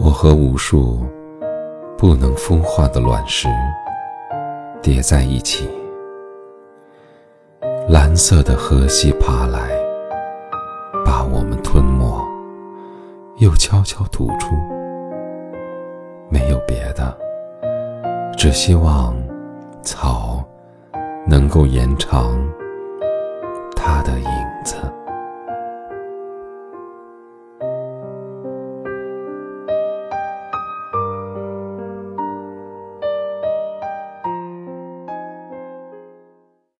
我和无数不能孵化的卵石叠在一起，蓝色的河溪爬来，把我们吞没，又悄悄吐出。没有别的，只希望草能够延长它的影子。